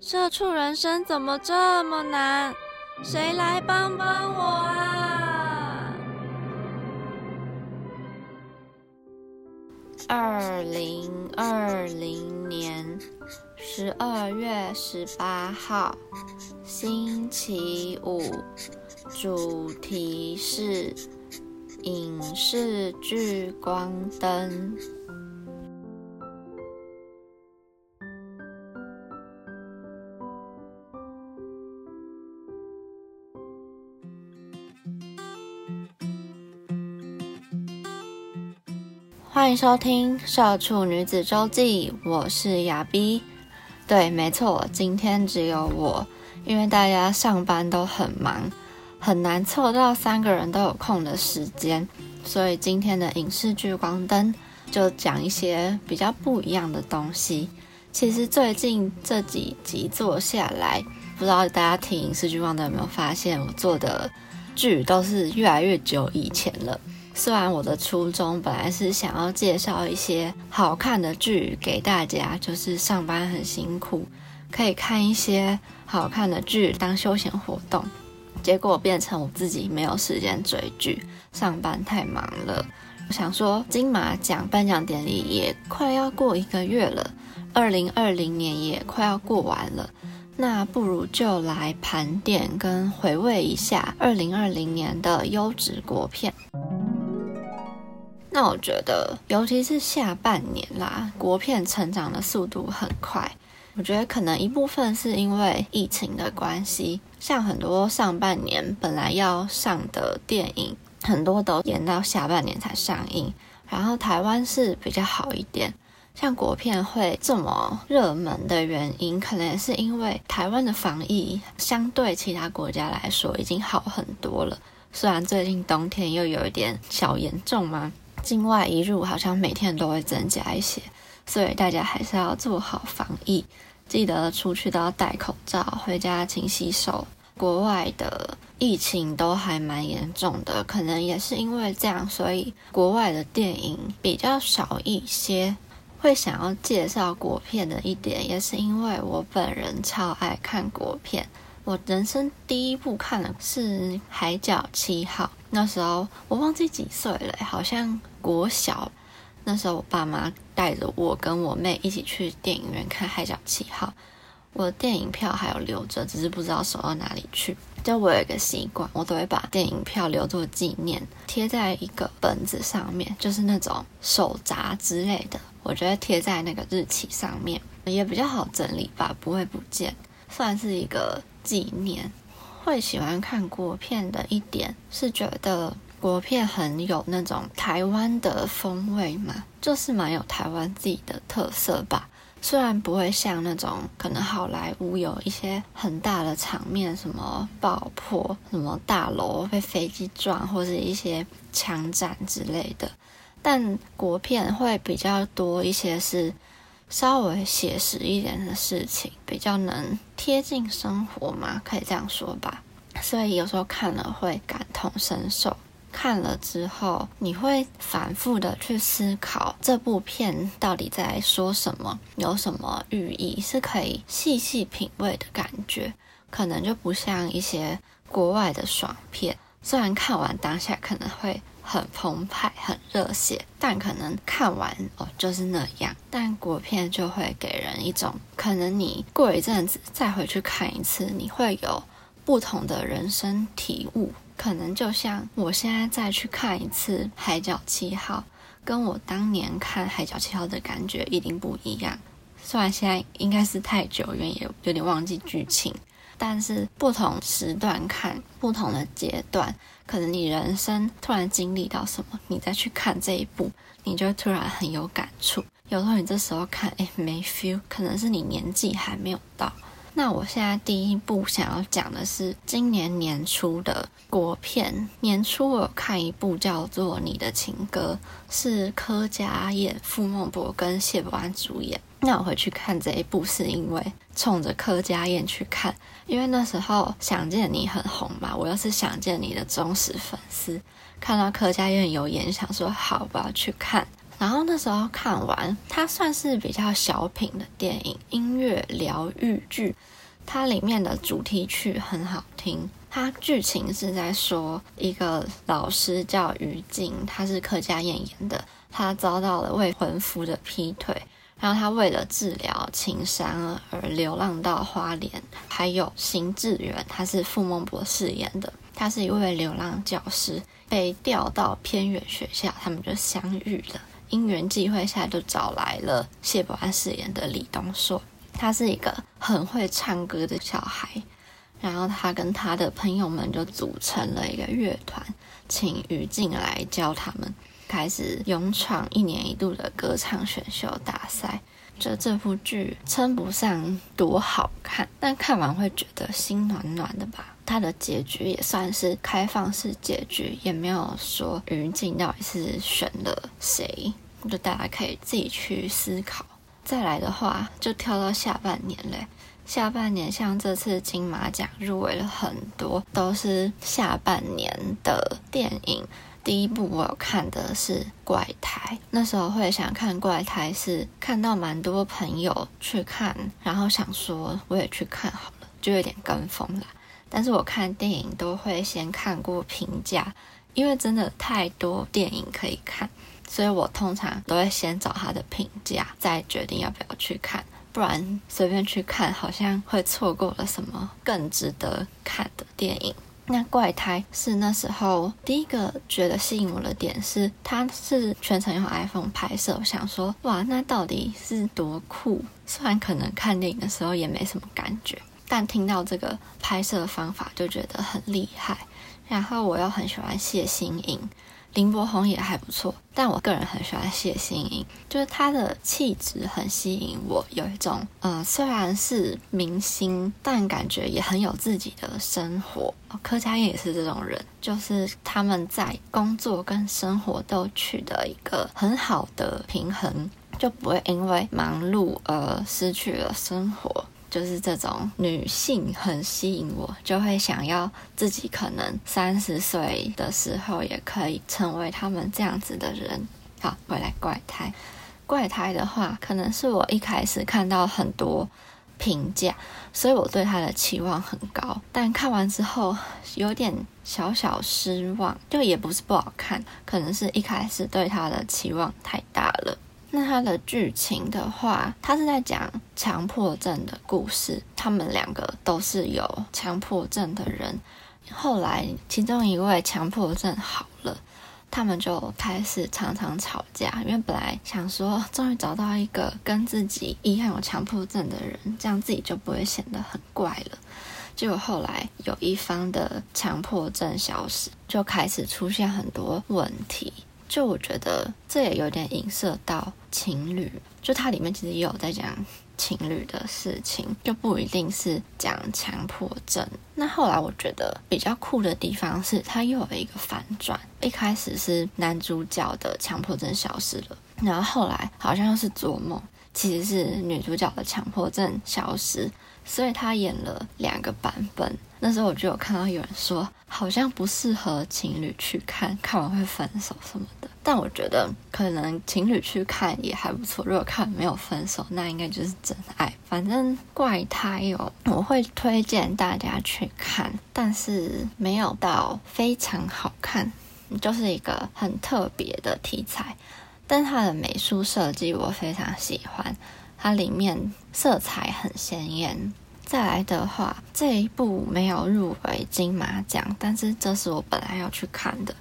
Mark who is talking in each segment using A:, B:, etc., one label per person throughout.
A: 社畜人生怎么这么难？谁来帮帮我啊？二零二零年十二月十八号，星期五，主题是影视聚光灯。欢迎收听《社畜女子周记》，我是雅 B。对，没错，今天只有我，因为大家上班都很忙，很难凑到三个人都有空的时间，所以今天的影视聚光灯就讲一些比较不一样的东西。其实最近这几集做下来，不知道大家听影视聚光灯有没有发现，我做的剧都是越来越久以前了。虽然我的初衷本来是想要介绍一些好看的剧给大家，就是上班很辛苦，可以看一些好看的剧当休闲活动，结果变成我自己没有时间追剧，上班太忙了。我想说，金马奖颁奖典礼也快要过一个月了，二零二零年也快要过完了，那不如就来盘点跟回味一下二零二零年的优质国片。那我觉得，尤其是下半年啦，国片成长的速度很快。我觉得可能一部分是因为疫情的关系，像很多上半年本来要上的电影，很多都延到下半年才上映。然后台湾是比较好一点，像国片会这么热门的原因，可能也是因为台湾的防疫相对其他国家来说已经好很多了。虽然最近冬天又有一点小严重嘛。境外一入好像每天都会增加一些，所以大家还是要做好防疫，记得出去都要戴口罩，回家勤洗手。国外的疫情都还蛮严重的，可能也是因为这样，所以国外的电影比较少一些。会想要介绍国片的一点，也是因为我本人超爱看国片。我人生第一部看的是《海角七号》，那时候我忘记几岁了，好像。国小那时候，我爸妈带着我跟我妹一起去电影院看《海角七号》，我的电影票还有留着，只是不知道收到哪里去。就我有一个习惯，我都会把电影票留作纪念，贴在一个本子上面，就是那种手札之类的，我觉得贴在那个日期上面也比较好整理吧，不会不见，算是一个纪念。会喜欢看国片的一点是觉得。国片很有那种台湾的风味嘛，就是蛮有台湾自己的特色吧。虽然不会像那种可能好莱坞有一些很大的场面，什么爆破、什么大楼被飞机撞，或者一些枪战之类的，但国片会比较多一些是稍微写实一点的事情，比较能贴近生活嘛，可以这样说吧。所以有时候看了会感同身受。看了之后，你会反复的去思考这部片到底在说什么，有什么寓意，是可以细细品味的感觉。可能就不像一些国外的爽片，虽然看完当下可能会很澎湃、很热血，但可能看完哦就是那样。但国片就会给人一种，可能你过一阵子再回去看一次，你会有不同的人生体悟。可能就像我现在再去看一次《海角七号》，跟我当年看《海角七号》的感觉一定不一样。虽然现在应该是太久远，也有点忘记剧情，但是不同时段看不同的阶段，可能你人生突然经历到什么，你再去看这一部，你就突然很有感触。有时候你这时候看，哎，没 feel，可能是你年纪还没有到。那我现在第一部想要讲的是今年年初的国片。年初我有看一部叫做《你的情歌》，是柯佳燕、傅孟博跟谢伯安主演。那我回去看这一部是因为冲着柯佳燕去看，因为那时候《想见你》很红嘛，我又是《想见你》的忠实粉丝，看到柯佳燕有演，想说好，我要去看。然后那时候看完，它算是比较小品的电影，音乐疗愈剧。它里面的主题曲很好听。它剧情是在说一个老师叫于静，他是柯佳燕演的，他遭到了未婚夫的劈腿，然后他为了治疗情伤而流浪到花莲。还有邢志远，他是傅孟博饰演的，他是一位流浪教师，被调到偏远学校，他们就相遇了。因缘际会下，就找来了谢伯安饰演的李东硕。他是一个很会唱歌的小孩，然后他跟他的朋友们就组成了一个乐团，请于静来教他们，开始勇闯一年一度的歌唱选秀大赛。就这部剧称不上多好看，但看完会觉得心暖暖的吧。它的结局也算是开放式结局，也没有说于静到底是选了谁，就大家可以自己去思考。再来的话，就跳到下半年嘞。下半年像这次金马奖入围了很多，都是下半年的电影。第一部我有看的是《怪胎》，那时候会想看《怪胎》，是看到蛮多朋友去看，然后想说我也去看好了，就有点跟风啦。但是我看电影都会先看过评价，因为真的太多电影可以看，所以我通常都会先找他的评价，再决定要不要去看。不然随便去看，好像会错过了什么更值得看的电影。那怪胎是那时候第一个觉得吸引我的点是，他是全程用 iPhone 拍摄。我想说，哇，那到底是多酷？虽然可能看电影的时候也没什么感觉。但听到这个拍摄方法就觉得很厉害，然后我又很喜欢谢欣颖，林柏宏也还不错，但我个人很喜欢谢欣颖，就是她的气质很吸引我，有一种呃虽然是明星，但感觉也很有自己的生活。柯佳燕也是这种人，就是他们在工作跟生活都取得一个很好的平衡，就不会因为忙碌而失去了生活。就是这种女性很吸引我，就会想要自己可能三十岁的时候也可以成为他们这样子的人。好，回来怪胎，怪胎的话，可能是我一开始看到很多评价，所以我对他的期望很高，但看完之后有点小小失望，就也不是不好看，可能是一开始对他的期望太大了。那它的剧情的话，它是在讲强迫症的故事。他们两个都是有强迫症的人，后来其中一位强迫症好了，他们就开始常常吵架。因为本来想说，终于找到一个跟自己一样有强迫症的人，这样自己就不会显得很怪了。结果后来有一方的强迫症消失，就开始出现很多问题。就我觉得这也有点影射到情侣，就它里面其实也有在讲情侣的事情，就不一定是讲强迫症。那后来我觉得比较酷的地方是，它又有一个反转，一开始是男主角的强迫症消失了，然后后来好像又是做梦，其实是女主角的强迫症消失，所以他演了两个版本。那时候我就有看到有人说，好像不适合情侣去看，看完会分手什么的。但我觉得可能情侣去看也还不错。如果看没有分手，那应该就是真爱。反正怪胎哦，我会推荐大家去看，但是没有到非常好看，就是一个很特别的题材。但它的美术设计我非常喜欢，它里面色彩很鲜艳。再来的话，这一部没有入围金马奖，但是这是我本来要去看的，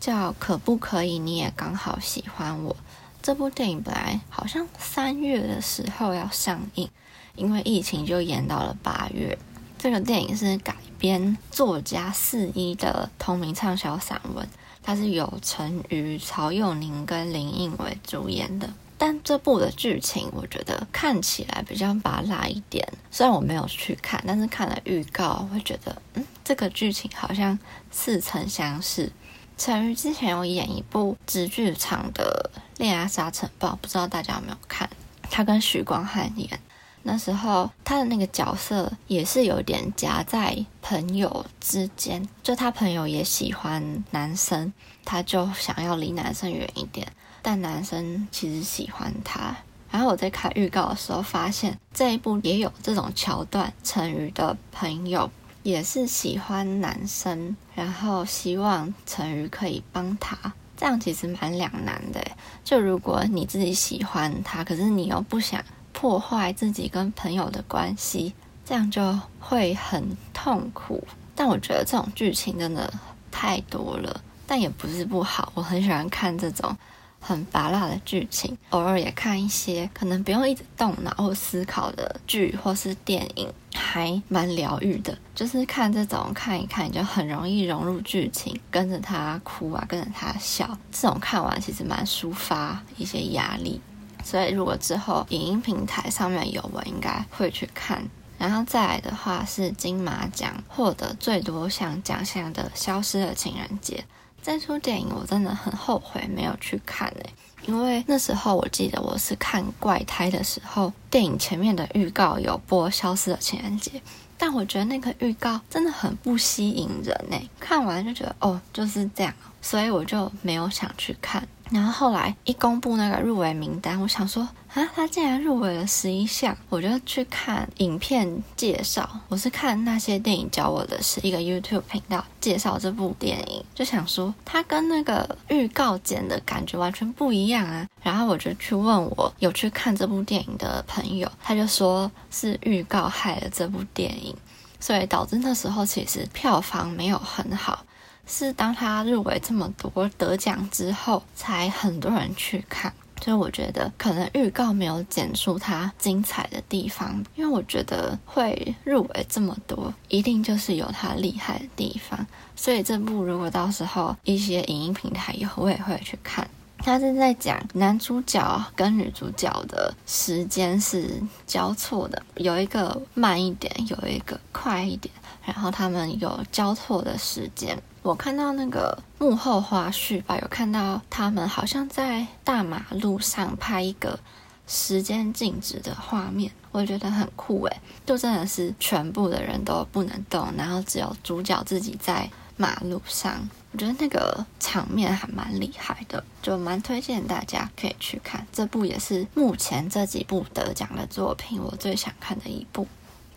A: 叫《可不可以你也刚好喜欢我》。这部电影本来好像三月的时候要上映，因为疫情就延到了八月。这个电影是改编作家四一的同名畅销散文，它是由陈瑜、曹佑宁跟林映伟主演的。但这部的剧情我觉得看起来比较拔辣一点。虽然我没有去看，但是看了预告，会觉得嗯，这个剧情好像似曾相识。陈瑜之前有演一部直剧场的《恋爱沙尘暴》，不知道大家有没有看？他跟许光汉演。那时候他的那个角色也是有点夹在朋友之间，就他朋友也喜欢男生，他就想要离男生远一点，但男生其实喜欢他。然后我在看预告的时候发现这一部也有这种桥段，陈宇的朋友也是喜欢男生，然后希望陈宇可以帮他，这样其实蛮两难的。就如果你自己喜欢他，可是你又不想。破坏自己跟朋友的关系，这样就会很痛苦。但我觉得这种剧情真的太多了，但也不是不好。我很喜欢看这种很拔辣的剧情，偶尔也看一些可能不用一直动脑或思考的剧或是电影，还蛮疗愈的。就是看这种看一看，你就很容易融入剧情，跟着他哭啊，跟着他笑。这种看完其实蛮抒发一些压力。所以，如果之后影音平台上面有，我应该会去看。然后再来的话是金马奖获得最多项奖项的《消失的情人节》这出电影，我真的很后悔没有去看诶，因为那时候我记得我是看《怪胎》的时候，电影前面的预告有播《消失的情人节》，但我觉得那个预告真的很不吸引人诶，看完就觉得哦就是这样，所以我就没有想去看。然后后来一公布那个入围名单，我想说啊，他竟然入围了十一项，我就去看影片介绍。我是看那些电影教我的是一个 YouTube 频道介绍这部电影，就想说它跟那个预告剪的感觉完全不一样啊。然后我就去问我有去看这部电影的朋友，他就说是预告害了这部电影，所以导致那时候其实票房没有很好。是当他入围这么多得奖之后，才很多人去看。所以我觉得可能预告没有剪出他精彩的地方，因为我觉得会入围这么多，一定就是有他厉害的地方。所以这部如果到时候一些影音平台有，我也会去看。他是在讲男主角跟女主角的时间是交错的，有一个慢一点，有一个快一点，然后他们有交错的时间。我看到那个幕后花絮吧，有看到他们好像在大马路上拍一个时间静止的画面，我觉得很酷诶，就真的是全部的人都不能动，然后只有主角自己在马路上。我觉得那个场面还蛮厉害的，就蛮推荐大家可以去看。这部也是目前这几部得奖的作品，我最想看的一部。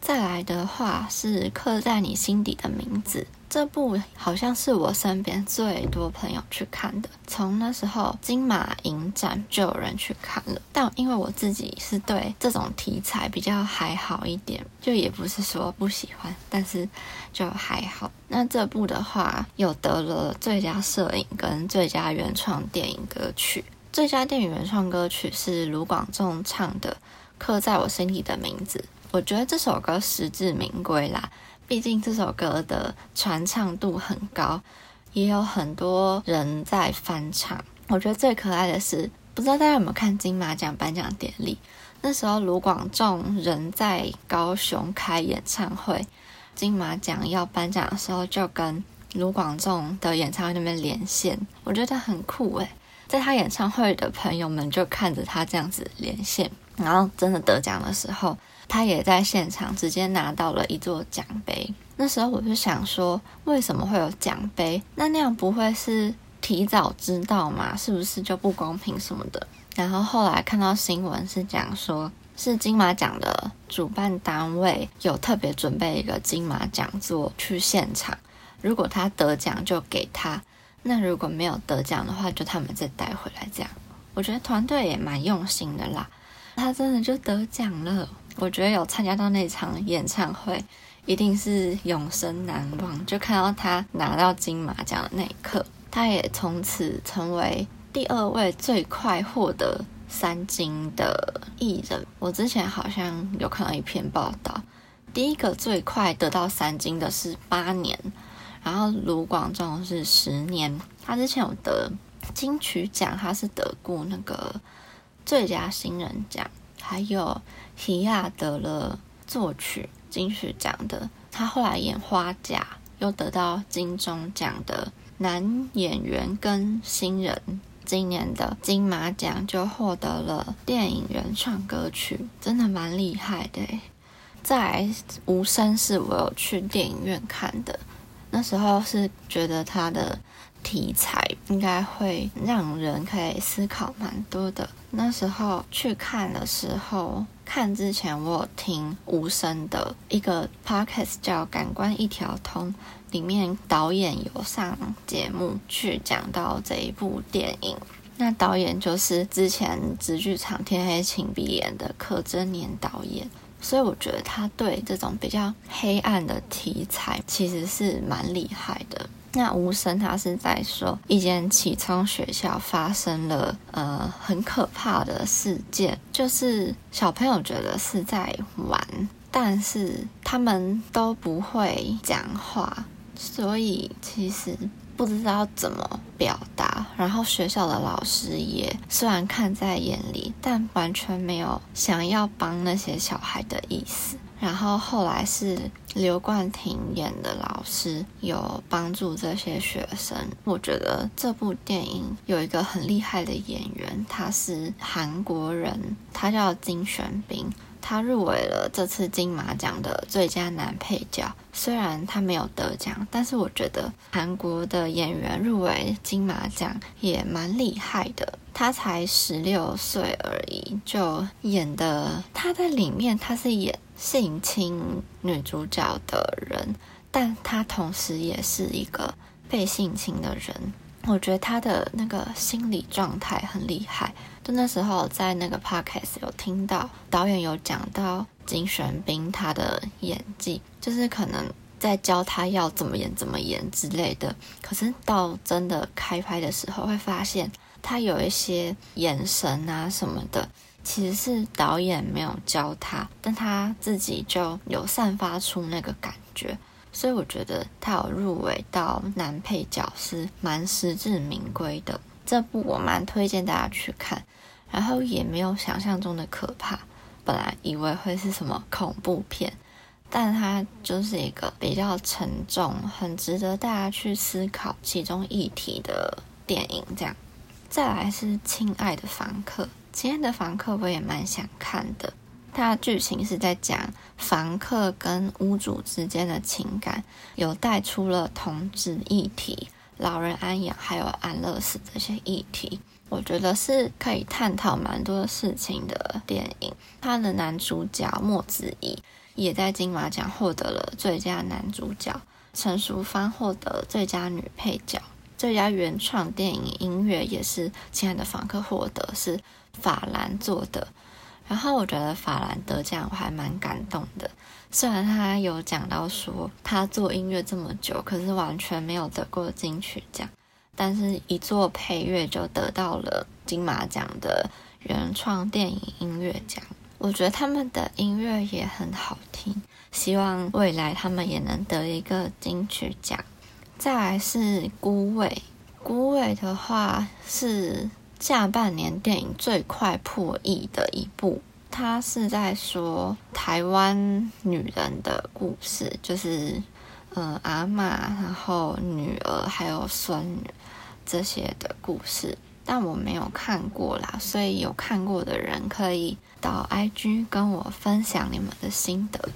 A: 再来的话是刻在你心底的名字，这部好像是我身边最多朋友去看的。从那时候金马影展就有人去看了，但因为我自己是对这种题材比较还好一点，就也不是说不喜欢，但是就还好。那这部的话有得了最佳摄影跟最佳原创电影歌曲，最佳电影原创歌曲是卢广仲唱的《刻在我心底的名字》。我觉得这首歌实至名归啦，毕竟这首歌的传唱度很高，也有很多人在翻唱。我觉得最可爱的是，不知道大家有没有看金马奖颁奖典礼？那时候卢广仲人在高雄开演唱会，金马奖要颁奖的时候，就跟卢广仲的演唱会那边连线，我觉得很酷诶，在他演唱会的朋友们就看着他这样子连线，然后真的得奖的时候。他也在现场直接拿到了一座奖杯。那时候我就想说，为什么会有奖杯？那那样不会是提早知道吗？是不是就不公平什么的？然后后来看到新闻是讲说，是金马奖的主办单位有特别准备一个金马讲座去现场，如果他得奖就给他，那如果没有得奖的话，就他们再带回来。这样，我觉得团队也蛮用心的啦。他真的就得奖了。我觉得有参加到那场演唱会，一定是永生难忘。就看到他拿到金马奖的那一刻，他也从此成为第二位最快获得三金的艺人。我之前好像有看到一篇报道，第一个最快得到三金的是八年，然后卢广仲是十年。他之前有得金曲奖，他是得过那个最佳新人奖，还有提亚得了作曲金曲奖的。他后来演《花甲》，又得到金钟奖的男演员跟新人。今年的金马奖就获得了电影原创歌曲，真的蛮厉害的。在《无声》是我有去电影院看的，那时候是觉得他的题材应该会让人可以思考蛮多的。那时候去看的时候，看之前我听《无声》的一个 podcast 叫《感官一条通》。里面导演有上节目去讲到这一部电影，那导演就是之前直剧场《天黑请闭眼》的柯震年导演，所以我觉得他对这种比较黑暗的题材其实是蛮厉害的。那无声他是在说一间启聪学校发生了呃很可怕的事件，就是小朋友觉得是在玩，但是他们都不会讲话。所以其实不知道怎么表达，然后学校的老师也虽然看在眼里，但完全没有想要帮那些小孩的意思。然后后来是刘冠廷演的老师有帮助这些学生。我觉得这部电影有一个很厉害的演员，他是韩国人，他叫金玄彬。他入围了这次金马奖的最佳男配角，虽然他没有得奖，但是我觉得韩国的演员入围金马奖也蛮厉害的。他才十六岁而已，就演的他在里面他是演性侵女主角的人，但他同时也是一个被性侵的人。我觉得他的那个心理状态很厉害。就那时候在那个 podcast 有听到导演有讲到金玄彬他的演技，就是可能在教他要怎么演怎么演之类的。可是到真的开拍的时候，会发现他有一些眼神啊什么的，其实是导演没有教他，但他自己就有散发出那个感觉。所以我觉得他有入围到男配角是蛮实至名归的。这部我蛮推荐大家去看，然后也没有想象中的可怕。本来以为会是什么恐怖片，但它就是一个比较沉重、很值得大家去思考其中议题的电影。这样，再来是《亲爱的房客》，《亲爱的房客》我也蛮想看的。它的剧情是在讲房客跟屋主之间的情感，有带出了同志议题、老人安养还有安乐死这些议题。我觉得是可以探讨蛮多事情的电影。它的男主角莫子仪也在金马奖获得了最佳男主角，陈淑芳获得最佳女配角，最佳原创电影音乐也是《亲爱的房客》获得，是法兰做的。然后我觉得法兰得奖我还蛮感动的，虽然他有讲到说他做音乐这么久，可是完全没有得过金曲奖，但是一做配乐就得到了金马奖的原创电影音乐奖。我觉得他们的音乐也很好听，希望未来他们也能得一个金曲奖。再来是孤味，孤味的话是。下半年电影最快破亿的一部，它是在说台湾女人的故事，就是呃阿妈，然后女儿还有孙女这些的故事。但我没有看过啦，所以有看过的人可以到 IG 跟我分享你们的心得。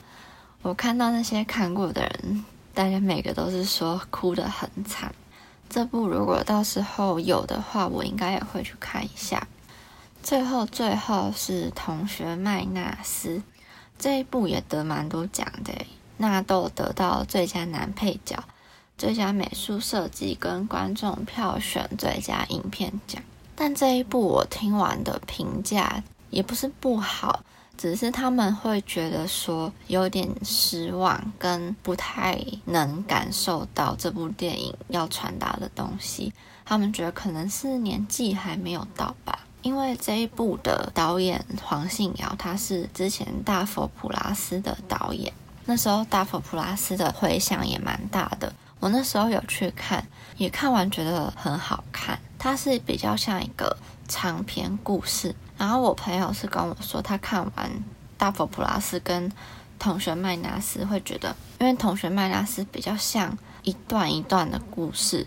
A: 我看到那些看过的人，大家每个都是说哭得很惨。这部如果到时候有的话，我应该也会去看一下。最后，最后是同学麦纳斯这一部也得蛮多奖的，纳豆得到最佳男配角、最佳美术设计跟观众票选最佳影片奖。但这一部我听完的评价也不是不好。只是他们会觉得说有点失望，跟不太能感受到这部电影要传达的东西。他们觉得可能是年纪还没有到吧。因为这一部的导演黄信尧，他是之前《大佛普拉斯》的导演。那时候《大佛普拉斯》的回响也蛮大的。我那时候有去看，也看完觉得很好看。它是比较像一个长篇故事。然后我朋友是跟我说，他看完《大佛普拉斯》跟《同学麦纳斯》会觉得，因为《同学麦纳斯》比较像一段一段的故事，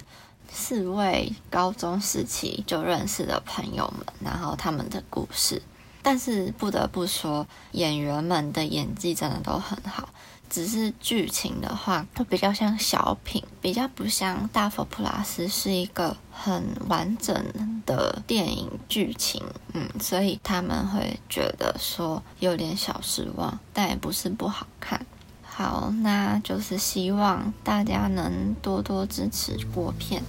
A: 四位高中时期就认识的朋友们，然后他们的故事。但是不得不说，演员们的演技真的都很好。只是剧情的话，它比较像小品，比较不像《大佛普拉斯》是一个很完整的电影剧情。嗯，所以他们会觉得说有点小失望，但也不是不好看。好，那就是希望大家能多多支持国片。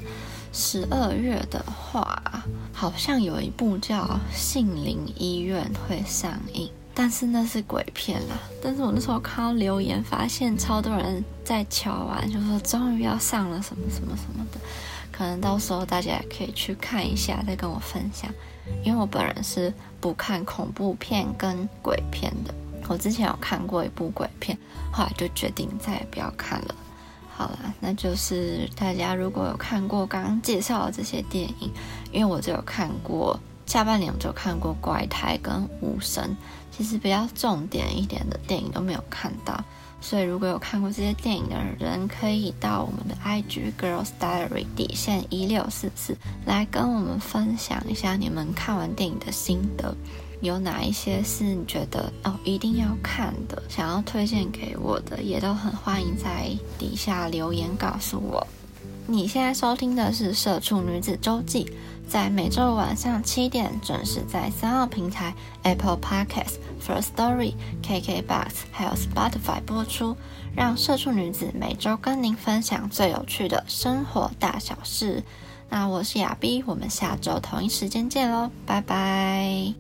A: 十二月的话，好像有一部叫《杏林医院》会上映。但是那是鬼片啦。但是我那时候看到留言，发现超多人在敲完，就说终于要上了什么什么什么的。可能到时候大家也可以去看一下，再跟我分享。因为我本人是不看恐怖片跟鬼片的。我之前有看过一部鬼片，后来就决定再也不要看了。好了，那就是大家如果有看过刚刚介绍的这些电影，因为我就有看过下半年我就看过《怪胎》跟《无声》。其实比较重点一点的电影都没有看到，所以如果有看过这些电影的人，可以到我们的 IG Girls Diary 底线一六四四来跟我们分享一下你们看完电影的心得，有哪一些是你觉得哦一定要看的，想要推荐给我的，也都很欢迎在底下留言告诉我。你现在收听的是《社畜女子周记》。在每周晚上七点准时在三号平台 Apple Podcasts、First Story、KKBox 还有 Spotify 播出，让社畜女子每周跟您分享最有趣的生活大小事。那我是亚碧，我们下周同一时间见喽，拜拜。